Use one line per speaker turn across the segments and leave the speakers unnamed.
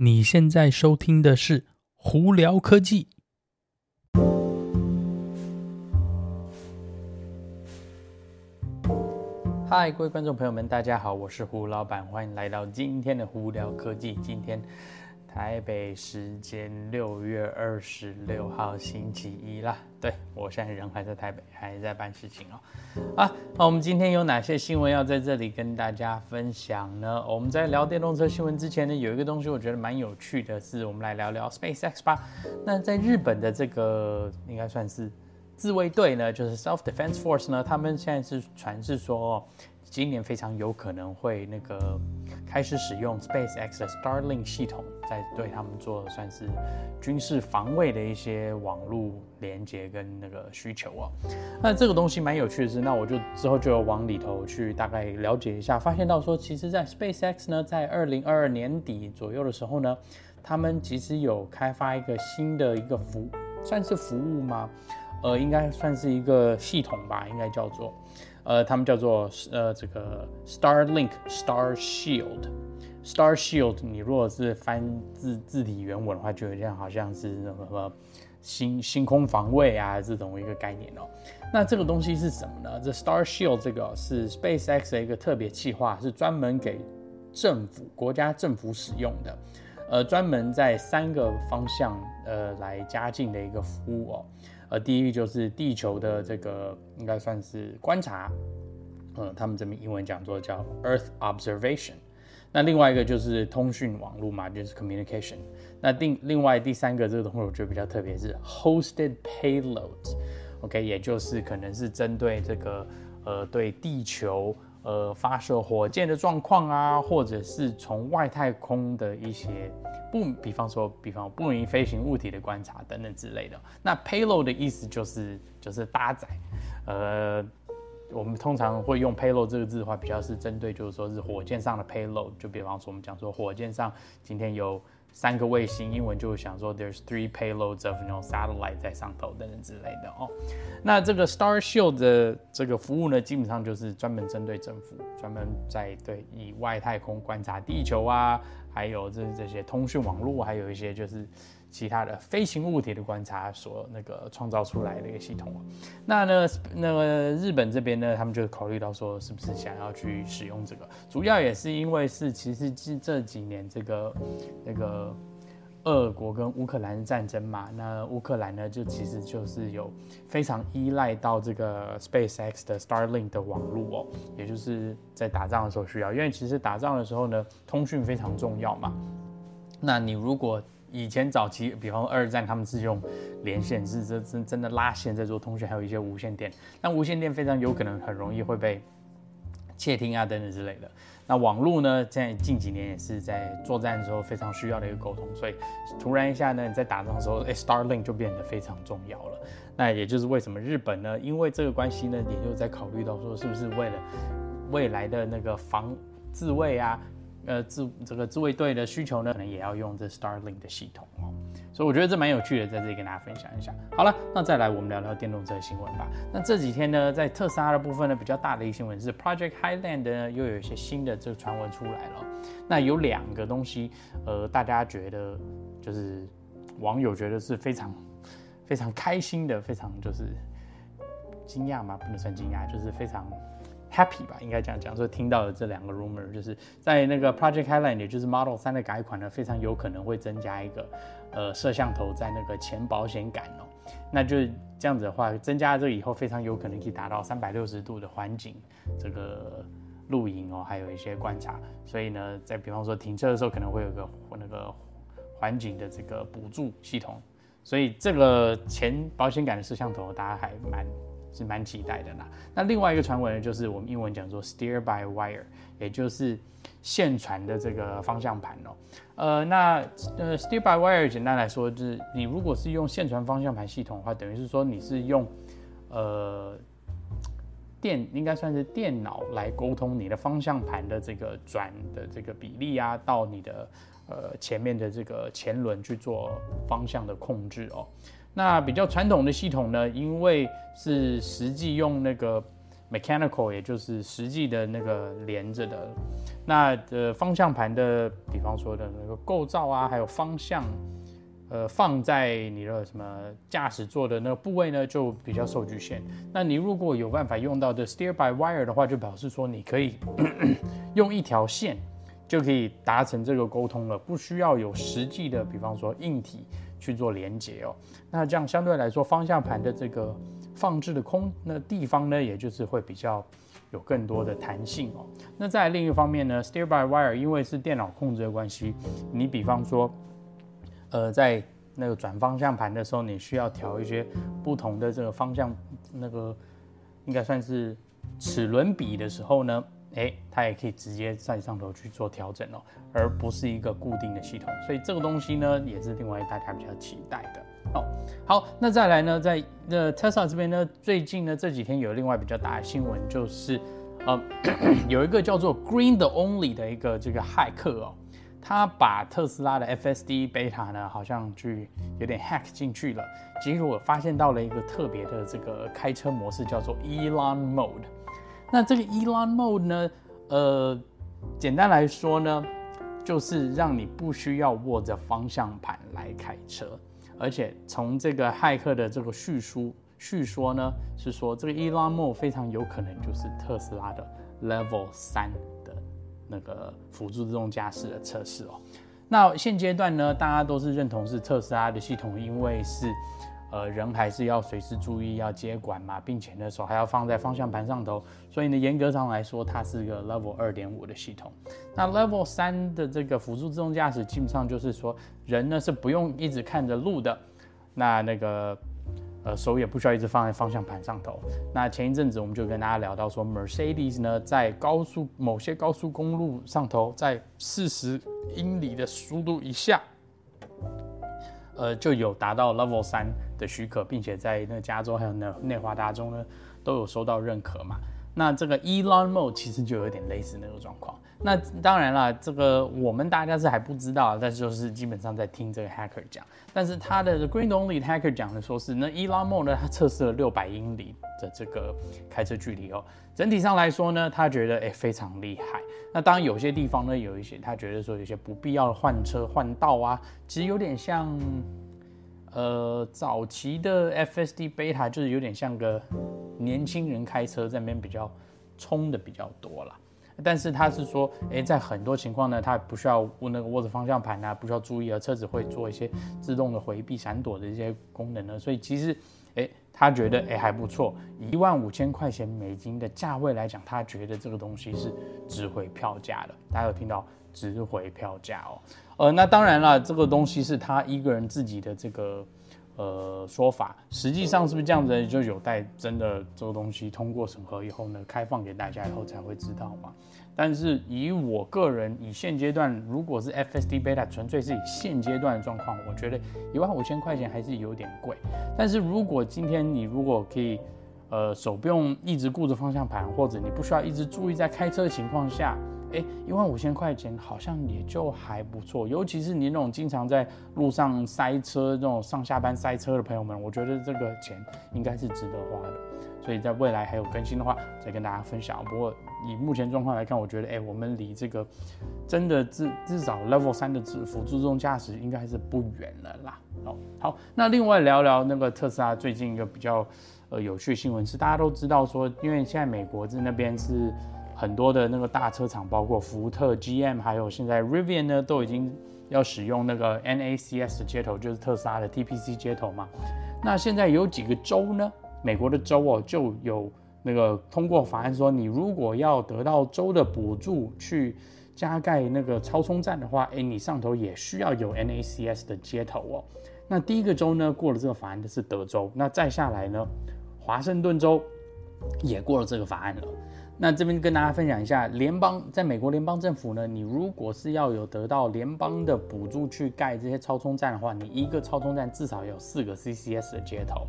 你现在收听的是《胡聊科技》。嗨，各位观众朋友们，大家好，我是胡老板，欢迎来到今天的《胡聊科技》。今天。台北时间六月二十六号星期一啦，对，我现在人还在台北，还在办事情哦。啊，那我们今天有哪些新闻要在这里跟大家分享呢？我们在聊电动车新闻之前呢，有一个东西我觉得蛮有趣的是，我们来聊聊 SpaceX 吧。那在日本的这个应该算是自卫队呢，就是 Self Defense Force 呢，他们现在是传是说。今年非常有可能会那个开始使用 SpaceX 的 Starlink 系统，在对他们做算是军事防卫的一些网络连接跟那个需求啊。那这个东西蛮有趣的是，那我就之后就往里头去大概了解一下，发现到说，其实，在 SpaceX 呢，在二零二二年底左右的时候呢，他们其实有开发一个新的一个服，算是服务吗？呃，应该算是一个系统吧，应该叫做。呃，他们叫做呃这个 Starlink Star Shield Star Shield。你如果是翻字字体原文的话，就有点好像是什么什么星星空防卫啊这种一个概念哦。那这个东西是什么呢？这 Star Shield 这个是 SpaceX 的一个特别计划，是专门给政府国家政府使用的，呃，专门在三个方向呃来加进的一个服务哦。呃，第一就是地球的这个应该算是观察，呃，他们这边英文讲座叫 Earth Observation。那另外一个就是通讯网络嘛，就是 Communication。那另另外第三个这个东西我觉得比较特别是 Hosted Payloads，OK，也就是可能是针对这个呃对地球。呃，发射火箭的状况啊，或者是从外太空的一些不，比方说，比方不明飞行物体的观察等等之类的。那 payload 的意思就是就是搭载。呃，我们通常会用 payload 这个字的话，比较是针对就是说是火箭上的 payload。就比方说我们讲说火箭上今天有。三个卫星，英文就想说，there's three payloads of you know satellite 在上头等等之类的哦。那这个 Star Shield 的这个服务呢，基本上就是专门针对政府，专门在对以外太空观察地球啊，还有这这些通讯网络，还有一些就是。其他的飞行物体的观察所那个创造出来的一个系统，那呢，那个日本这边呢，他们就考虑到说，是不是想要去使用这个？主要也是因为是其实这这几年这个那个俄国跟乌克兰战争嘛，那乌克兰呢就其实就是有非常依赖到这个 SpaceX 的 Starlink 的网络哦，也就是在打仗的时候需要，因为其实打仗的时候呢，通讯非常重要嘛。那你如果以前早期，比方二战，他们是用连线，是真真真的拉线在做通讯，还有一些无线电。但无线电非常有可能很容易会被窃听啊等等之类的。那网络呢，在近几年也是在作战的时候非常需要的一个沟通。所以突然一下呢，在打仗的时候，哎，Starlink 就变得非常重要了。那也就是为什么日本呢，因为这个关系呢，也就在考虑到说，是不是为了未来的那个防自卫啊。呃，自这个自卫队的需求呢，可能也要用这 Starlink 的系统哦，所以我觉得这蛮有趣的，在这里跟大家分享一下。好了，那再来我们聊聊电动车新闻吧。那这几天呢，在特斯拉的部分呢，比较大的一个新闻是 Project Highland 呢又有一些新的这个传闻出来了。那有两个东西，呃，大家觉得就是网友觉得是非常非常开心的，非常就是惊讶吗？不能算惊讶，就是非常。Happy 吧，应该这样讲。所以听到的这两个 rumor，就是在那个 Project Highland，也就是 Model 3的改款呢，非常有可能会增加一个呃摄像头在那个前保险杆哦。那就这样子的话，增加了这以后，非常有可能可以达到三百六十度的环景这个录影哦，还有一些观察。所以呢，在比方说停车的时候，可能会有个那个环景的这个补助系统。所以这个前保险杆的摄像头，大家还蛮。是蛮期待的啦。那另外一个传闻呢，就是我们英文讲说 steer by wire，也就是线传的这个方向盘哦。呃，那呃 steer by wire 简单来说，就是你如果是用线传方向盘系统的话，等于是说你是用呃电，应该算是电脑来沟通你的方向盘的这个转的这个比例啊，到你的呃前面的这个前轮去做方向的控制哦。那比较传统的系统呢，因为是实际用那个 mechanical，也就是实际的那个连着的。那呃方向盘的，比方说的那个构造啊，还有方向。呃，放在你的什么驾驶座的那个部位呢，就比较受局限。那你如果有办法用到的 steer by wire 的话，就表示说你可以 用一条线就可以达成这个沟通了，不需要有实际的，比方说硬体去做连接哦。那这样相对来说，方向盘的这个放置的空那地方呢，也就是会比较有更多的弹性哦。那在另一方面呢，steer by wire 因为是电脑控制的关系，你比方说。呃，在那个转方向盘的时候，你需要调一些不同的这个方向，那个应该算是齿轮比的时候呢，诶，它也可以直接在上头去做调整哦，而不是一个固定的系统。所以这个东西呢，也是另外大家比较期待的哦。好，那再来呢，在那 Tesla 这边呢，最近呢这几天有另外比较大的新闻，就是呃，有一个叫做 Green the Only 的一个这个骇客哦。他把特斯拉的 FSD Beta 呢，好像去有点 hack 进去了。结果我发现到了一个特别的这个开车模式，叫做 Elon Mode。那这个 Elon Mode 呢，呃，简单来说呢，就是让你不需要握着方向盘来开车，而且从这个骇客的这个叙述叙说呢，是说这个 Elon Mode 非常有可能就是特斯拉的 Level 三的。那个辅助自动驾驶的测试哦，那现阶段呢，大家都是认同是特斯拉的系统，因为是，呃，人还是要随时注意要接管嘛，并且呢手还要放在方向盘上头，所以呢严格上来说，它是个 Level 二点五的系统。那 Level 三的这个辅助自动驾驶，基本上就是说人呢是不用一直看着路的，那那个。呃，手也不需要一直放在方向盘上头。那前一阵子我们就跟大家聊到说，Mercedes 呢在高速某些高速公路上头，在四十英里的速度以下，呃，就有达到 Level 三的许可，并且在那加州还有那内华达州呢都有收到认可嘛。那这个 Elon Mode 其实就有点类似那个状况。那当然了，这个我们大家是还不知道，但是就是基本上在听这个 hacker 讲。但是他的 Green Only hacker 讲的说是，那 Elon Musk 呢，他测试了六百英里的这个开车距离哦。整体上来说呢，他觉得哎、非常厉害。那当然有些地方呢，有一些他觉得说有些不必要的换车换道啊，其实有点像呃早期的 FSD Beta，就是有点像个年轻人开车这边比较冲的比较多了。但是他是说，诶，在很多情况呢，他不需要握那个握着方向盘啊，不需要注意啊，车子会做一些自动的回避、闪躲的一些功能呢。所以其实，他觉得诶还不错，一万五千块钱美金的价位来讲，他觉得这个东西是值回票价的。大家有听到值回票价哦？呃，那当然了，这个东西是他一个人自己的这个。呃，说法实际上是不是这样子，就有待真的这个东西通过审核以后呢，开放给大家以后才会知道嘛。但是以我个人，以现阶段，如果是 FSD Beta 纯粹是以现阶段的状况，我觉得一万五千块钱还是有点贵。但是如果今天你如果可以，呃，手不用一直顾着方向盘，或者你不需要一直注意在开车的情况下。哎，一万五千块钱好像也就还不错，尤其是你那种经常在路上塞车、这种上下班塞车的朋友们，我觉得这个钱应该是值得花的。所以在未来还有更新的话，再跟大家分享。不过以目前状况来看，我觉得哎，我们离这个真的至至少 Level 三的自辅助自动驾驶应该是不远了啦。哦，好，那另外聊聊那个特斯拉最近一个比较呃有趣新闻是，大家都知道说，因为现在美国在那边是。很多的那个大车厂，包括福特、GM，还有现在 Rivian 呢，都已经要使用那个 NACS 的接头，就是特斯拉的 TPC 接头嘛。那现在有几个州呢？美国的州哦，就有那个通过法案说，你如果要得到州的补助去加盖那个超充站的话，诶，你上头也需要有 NACS 的接头哦。那第一个州呢，过了这个法案的是德州，那再下来呢，华盛顿州也过了这个法案了。那这边跟大家分享一下，联邦在美国联邦政府呢，你如果是要有得到联邦的补助去盖这些超充站的话，你一个超充站至少有四个 CCS 的接头。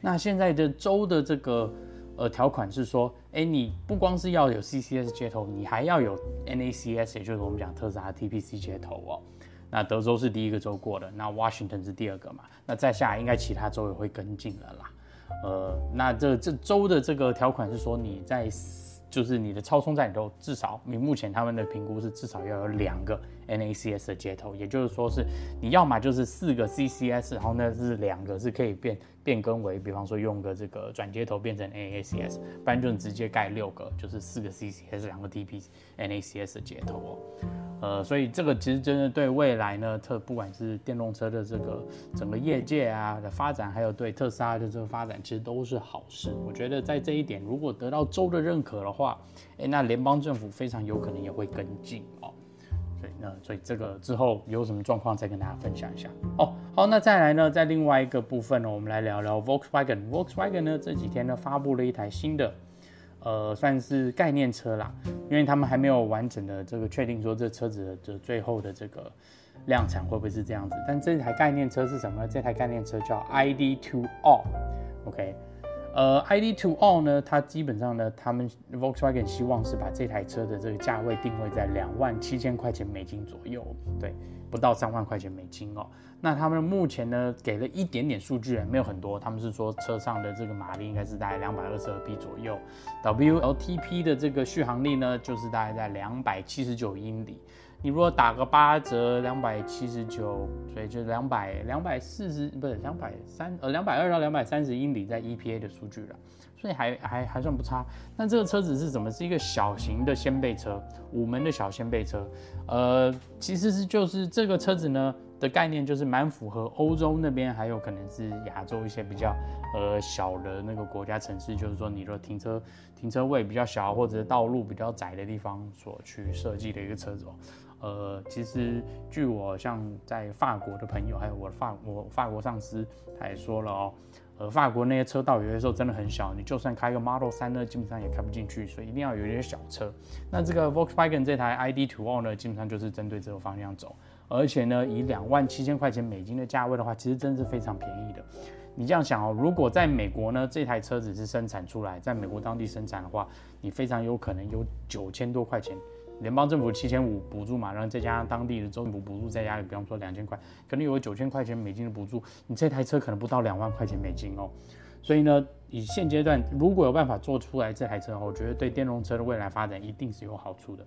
那现在的州的这个呃条款是说，哎，你不光是要有 CCS 接头，你还要有 NACS，也就是我们讲特斯拉 TPC 接头哦。那德州是第一个州过的，那 Washington 是第二个嘛，那再下来应该其他州也会跟进了啦。呃，那这这州的这个条款是说你在。就是你的超充站里头，至少你目前他们的评估是至少要有两个 NACS 的接头，也就是说是你要么就是四个 CCS，然后呢是两个是可以变变更为，比方说用个这个转接头变成 NACS，不然就直接盖六个，就是四个 CCS 两个 TP NACS 的接头哦。呃，所以这个其实真的对未来呢，特不管是电动车的这个整个业界啊的发展，还有对特斯拉的这个发展，其实都是好事。我觉得在这一点，如果得到州的认可的话，诶，那联邦政府非常有可能也会跟进哦。所以那，所以这个之后有什么状况再跟大家分享一下哦。好，那再来呢，在另外一个部分呢，我们来聊聊 Volkswagen。Volkswagen 呢这几天呢发布了一台新的。呃，算是概念车啦，因为他们还没有完整的这个确定说这车子的最后的这个量产会不会是这样子。但这台概念车是什么呢？这台概念车叫 ID.2All，OK，呃，ID.2All 呢，它基本上呢，他们 Volkswagen 希望是把这台车的这个价位定位在两万七千块钱美金左右，对。不到三万块钱美金哦，那他们目前呢给了一点点数据，没有很多。他们是说车上的这个马力应该是大概两百二十二匹左右，WLTP 的这个续航力呢就是大概在两百七十九英里。你如果打个八折，两百七十九，所以就两百两百四十不是两百三呃两百二到两百三十英里在 EPA 的数据了。所以还还还算不差。那这个车子是什么？是一个小型的掀背车，五门的小掀背车。呃，其实是就是这个车子呢的概念，就是蛮符合欧洲那边，还有可能是亚洲一些比较呃小的那个国家城市，就是说你说停车停车位比较小，或者是道路比较窄的地方所去设计的一个车子哦。呃，其实据我像在法国的朋友，还有我的法我法国上司，他也说了哦。呃法国那些车道有些时候真的很小，你就算开个 Model 3呢，基本上也开不进去，所以一定要有一些小车。那这个 Volkswagen 这台 ID.2All 呢，基本上就是针对这个方向走，而且呢，以两万七千块钱美金的价位的话，其实真是非常便宜的。你这样想哦，如果在美国呢，这台车子是生产出来，在美国当地生产的话，你非常有可能有九千多块钱。联邦政府七千五补助嘛，然后再加上当地的州政府补助，再加比方说两千块，可能有九千块钱美金的补助，你这台车可能不到两万块钱美金哦。所以呢，以现阶段如果有办法做出来这台车，我觉得对电动车的未来发展一定是有好处的。